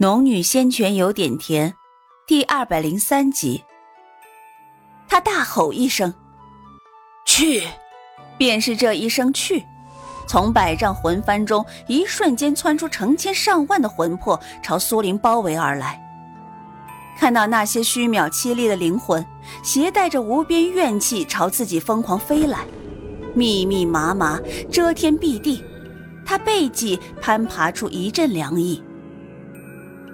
农女仙泉有点甜，第二百零三集。他大吼一声：“去！”便是这一声“去”，从百丈魂幡中一瞬间窜出成千上万的魂魄，朝苏林包围而来。看到那些虚渺凄厉的灵魂，携带着无边怨气朝自己疯狂飞来，密密麻麻，遮天蔽地，他背脊攀爬出一阵凉意。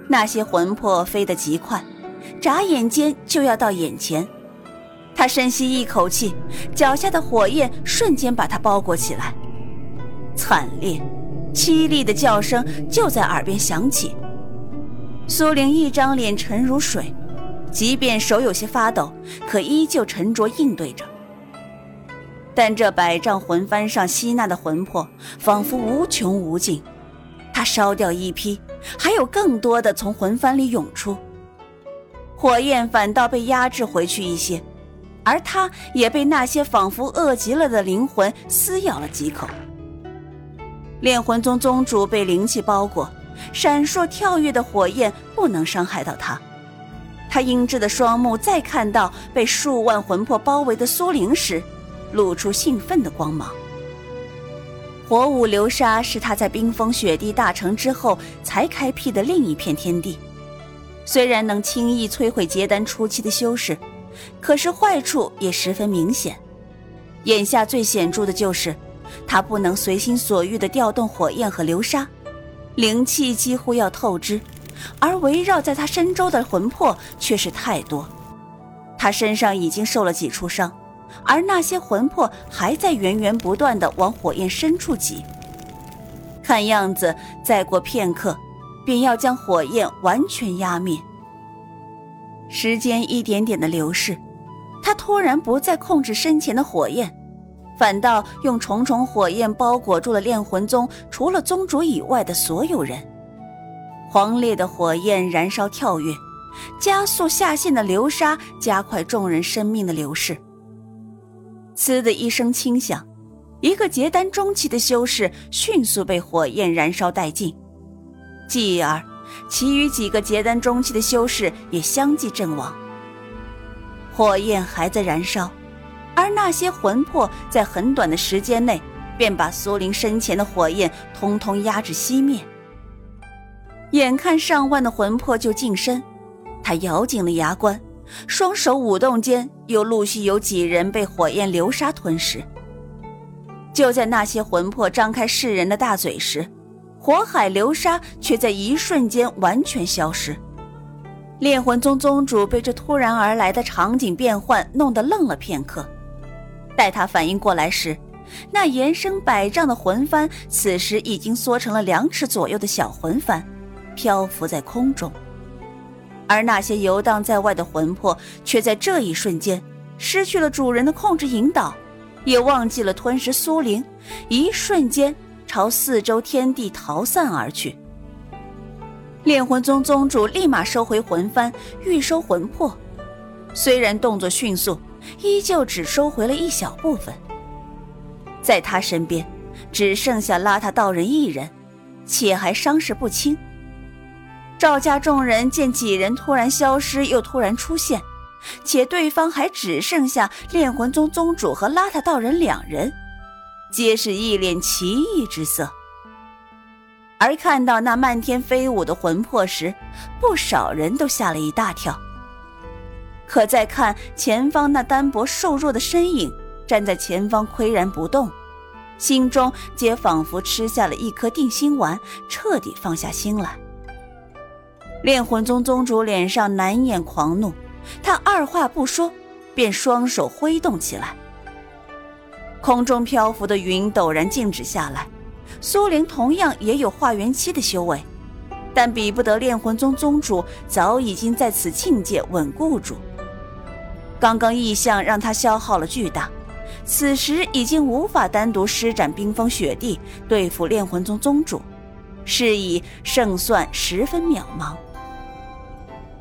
那些魂魄飞得极快，眨眼间就要到眼前。他深吸一口气，脚下的火焰瞬间把他包裹起来。惨烈、凄厉的叫声就在耳边响起。苏玲一张脸沉如水，即便手有些发抖，可依旧沉着应对着。但这百丈魂幡上吸纳的魂魄，仿佛无穷无尽。他烧掉一批。还有更多的从魂幡里涌出，火焰反倒被压制回去一些，而他也被那些仿佛饿极了的灵魂撕咬了几口。炼魂宗宗主被灵气包裹，闪烁跳跃的火焰不能伤害到他。他英质的双目再看到被数万魂魄包围的苏灵时，露出兴奋的光芒。火舞流沙是他在冰封雪地大成之后才开辟的另一片天地，虽然能轻易摧毁结丹初期的修士，可是坏处也十分明显。眼下最显著的就是，他不能随心所欲地调动火焰和流沙，灵气几乎要透支，而围绕在他身周的魂魄却是太多，他身上已经受了几处伤。而那些魂魄还在源源不断的往火焰深处挤，看样子再过片刻，便要将火焰完全压灭。时间一点点的流逝，他突然不再控制身前的火焰，反倒用重重火焰包裹住了炼魂宗除了宗主以外的所有人。狂烈的火焰燃烧跳跃，加速下陷的流沙，加快众人生命的流逝。呲的一声轻响，一个结丹中期的修士迅速被火焰燃烧殆尽，继而，其余几个结丹中期的修士也相继阵亡。火焰还在燃烧，而那些魂魄在很短的时间内便把苏灵身前的火焰通通压制熄灭。眼看上万的魂魄就近身，他咬紧了牙关。双手舞动间，又陆续有几人被火焰流沙吞噬。就在那些魂魄张开噬人的大嘴时，火海流沙却在一瞬间完全消失。炼魂宗宗主被这突然而来的场景变换弄得愣了片刻，待他反应过来时，那延伸百丈的魂幡此时已经缩成了两尺左右的小魂幡，漂浮在空中。而那些游荡在外的魂魄，却在这一瞬间失去了主人的控制引导，也忘记了吞食苏灵，一瞬间朝四周天地逃散而去。炼魂宗宗主立马收回魂幡，欲收魂魄，虽然动作迅速，依旧只收回了一小部分。在他身边，只剩下邋遢道人一人，且还伤势不轻。赵家众人见几人突然消失，又突然出现，且对方还只剩下炼魂宗宗主和邋遢道人两人，皆是一脸奇异之色。而看到那漫天飞舞的魂魄时，不少人都吓了一大跳。可再看前方那单薄瘦弱的身影，站在前方岿然不动，心中皆仿佛吃下了一颗定心丸，彻底放下心来。炼魂宗宗主脸上难掩狂怒，他二话不说，便双手挥动起来。空中漂浮的云陡然静止下来。苏灵同样也有化元期的修为，但比不得炼魂宗宗主，早已经在此境界稳固住。刚刚异象让他消耗了巨大，此时已经无法单独施展冰封雪地对付炼魂宗宗主，是以胜算十分渺茫。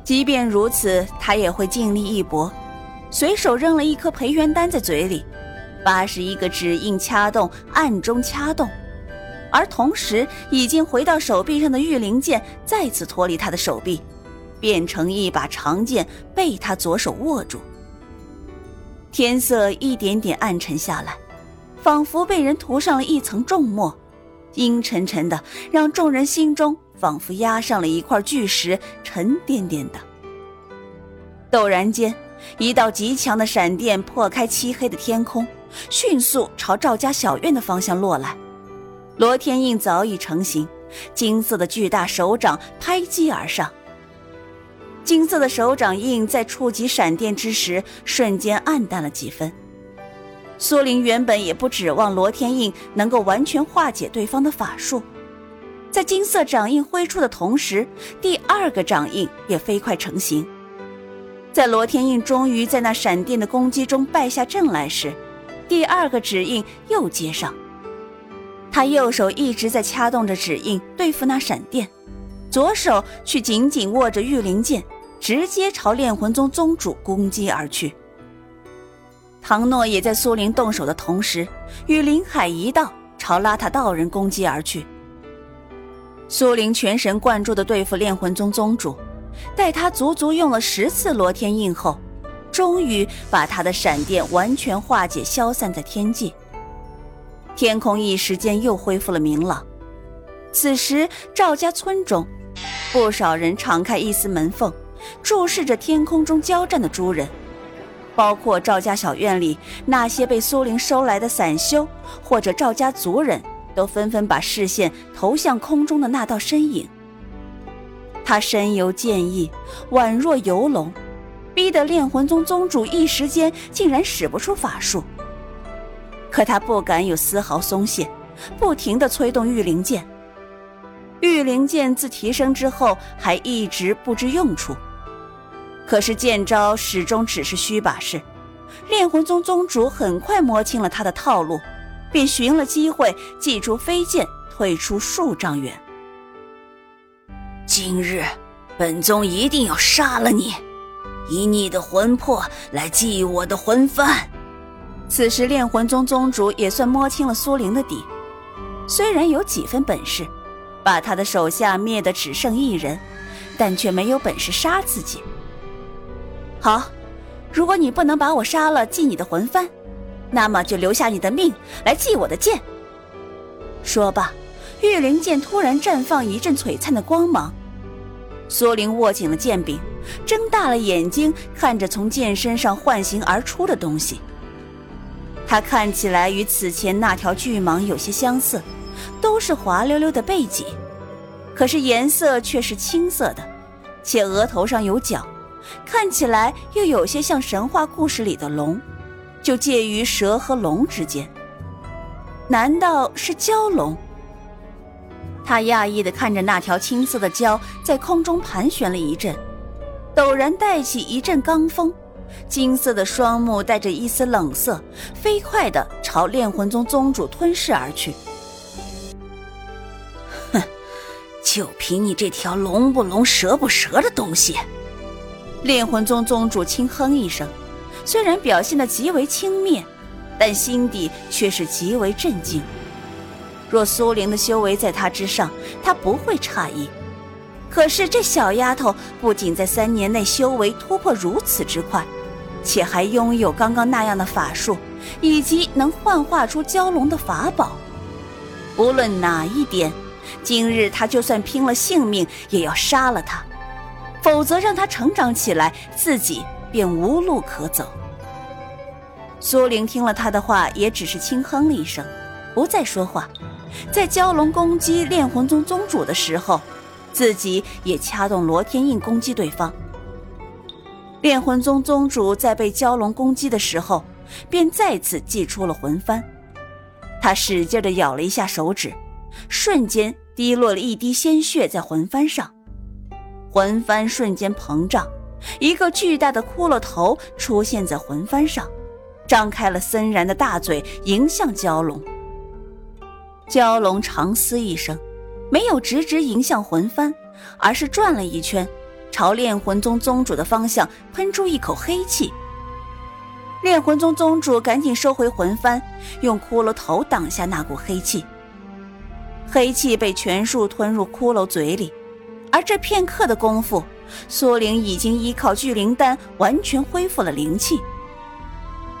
即便如此，他也会尽力一搏。随手扔了一颗培元丹在嘴里，八十一个指印掐动，暗中掐动。而同时已经回到手臂上的玉灵剑再次脱离他的手臂，变成一把长剑被他左手握住。天色一点点暗沉下来，仿佛被人涂上了一层重墨，阴沉沉的，让众人心中仿佛压上了一块巨石，沉甸甸的。陡然间，一道极强的闪电破开漆黑的天空，迅速朝赵家小院的方向落来。罗天印早已成型，金色的巨大手掌拍击而上。金色的手掌印在触及闪电之时，瞬间暗淡了几分。苏玲原本也不指望罗天印能够完全化解对方的法术，在金色掌印挥出的同时，第二个掌印也飞快成型。在罗天印终于在那闪电的攻击中败下阵来时，第二个指印又接上。他右手一直在掐动着指印对付那闪电，左手却紧紧握着玉灵剑。直接朝炼魂宗宗主攻击而去。唐诺也在苏灵动手的同时，与林海一道朝邋遢道人攻击而去。苏灵全神贯注地对付炼魂宗宗主，待他足足用了十次罗天印后，终于把他的闪电完全化解，消散在天际。天空一时间又恢复了明朗。此时，赵家村中，不少人敞开一丝门缝。注视着天空中交战的诸人，包括赵家小院里那些被苏灵收来的散修，或者赵家族人，都纷纷把视线投向空中的那道身影。他身游剑意，宛若游龙，逼得炼魂宗宗主一时间竟然使不出法术。可他不敢有丝毫松懈，不停地催动玉灵剑。玉灵剑自提升之后，还一直不知用处。可是剑招始终只是虚把式，炼魂宗宗主很快摸清了他的套路，便寻了机会祭出飞剑，退出数丈远。今日，本宗一定要杀了你，以你的魂魄来祭我的魂幡。此时，炼魂宗宗主也算摸清了苏灵的底，虽然有几分本事，把他的手下灭得只剩一人，但却没有本事杀自己。好，如果你不能把我杀了，祭你的魂幡，那么就留下你的命来祭我的剑。说罢，玉灵剑突然绽放一阵璀璨的光芒。苏灵握紧了剑柄，睁大了眼睛看着从剑身上唤醒而出的东西。它看起来与此前那条巨蟒有些相似，都是滑溜溜的背脊，可是颜色却是青色的，且额头上有角。看起来又有些像神话故事里的龙，就介于蛇和龙之间。难道是蛟龙？他讶异地看着那条青色的蛟在空中盘旋了一阵，陡然带起一阵罡风，金色的双目带着一丝冷色，飞快地朝炼魂宗宗主吞噬而去。哼，就凭你这条龙不龙、蛇不蛇的东西！炼魂宗宗主轻哼一声，虽然表现得极为轻蔑，但心底却是极为震惊。若苏灵的修为在他之上，他不会诧异。可是这小丫头不仅在三年内修为突破如此之快，且还拥有刚刚那样的法术，以及能幻化出蛟龙的法宝。无论哪一点，今日他就算拼了性命也要杀了他。否则，让他成长起来，自己便无路可走。苏玲听了他的话，也只是轻哼了一声，不再说话。在蛟龙攻击炼魂宗宗主的时候，自己也掐动罗天印攻击对方。炼魂宗宗主在被蛟龙攻击的时候，便再次祭出了魂幡。他使劲地咬了一下手指，瞬间滴落了一滴鲜血在魂幡上。魂幡瞬间膨胀，一个巨大的骷髅头出现在魂幡上，张开了森然的大嘴，迎向蛟龙。蛟龙长嘶一声，没有直直迎向魂幡，而是转了一圈，朝炼魂宗宗主的方向喷出一口黑气。炼魂宗宗主赶紧收回魂幡，用骷髅头挡下那股黑气。黑气被全数吞入骷髅嘴里，而这片刻的功夫，苏灵已经依靠聚灵丹完全恢复了灵气。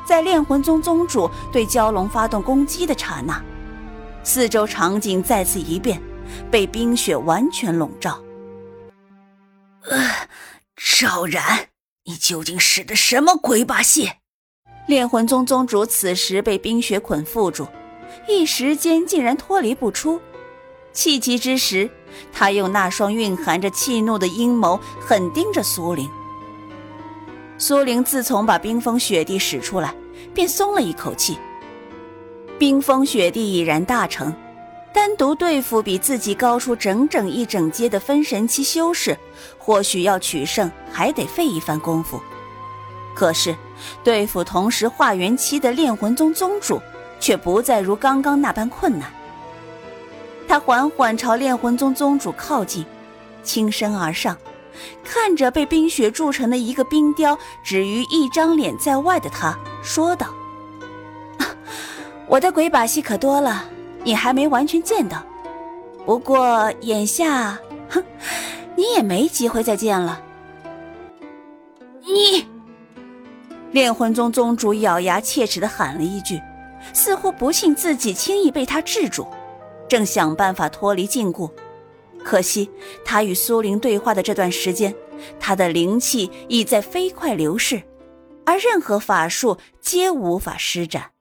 在炼魂宗宗主对蛟龙发动攻击的刹那，四周场景再次一变，被冰雪完全笼罩。呃，赵然，你究竟使的什么鬼把戏？炼魂宗宗主此时被冰雪捆缚住，一时间竟然脱离不出。气急之时，他用那双蕴含着气怒的阴眸狠盯着苏灵。苏灵自从把冰封雪地使出来，便松了一口气。冰封雪地已然大成，单独对付比自己高出整整一整阶的分神期修士，或许要取胜还得费一番功夫。可是，对付同时化元期的炼魂宗宗主，却不再如刚刚那般困难。他缓缓朝炼魂宗宗主靠近，轻身而上。看着被冰雪铸成的一个冰雕，止于一张脸在外的他，说道：“我的鬼把戏可多了，你还没完全见到。不过眼下，哼，你也没机会再见了。”你，炼魂宗宗主咬牙切齿的喊了一句，似乎不信自己轻易被他制住，正想办法脱离禁锢。可惜，他与苏灵对话的这段时间，他的灵气已在飞快流逝，而任何法术皆无法施展。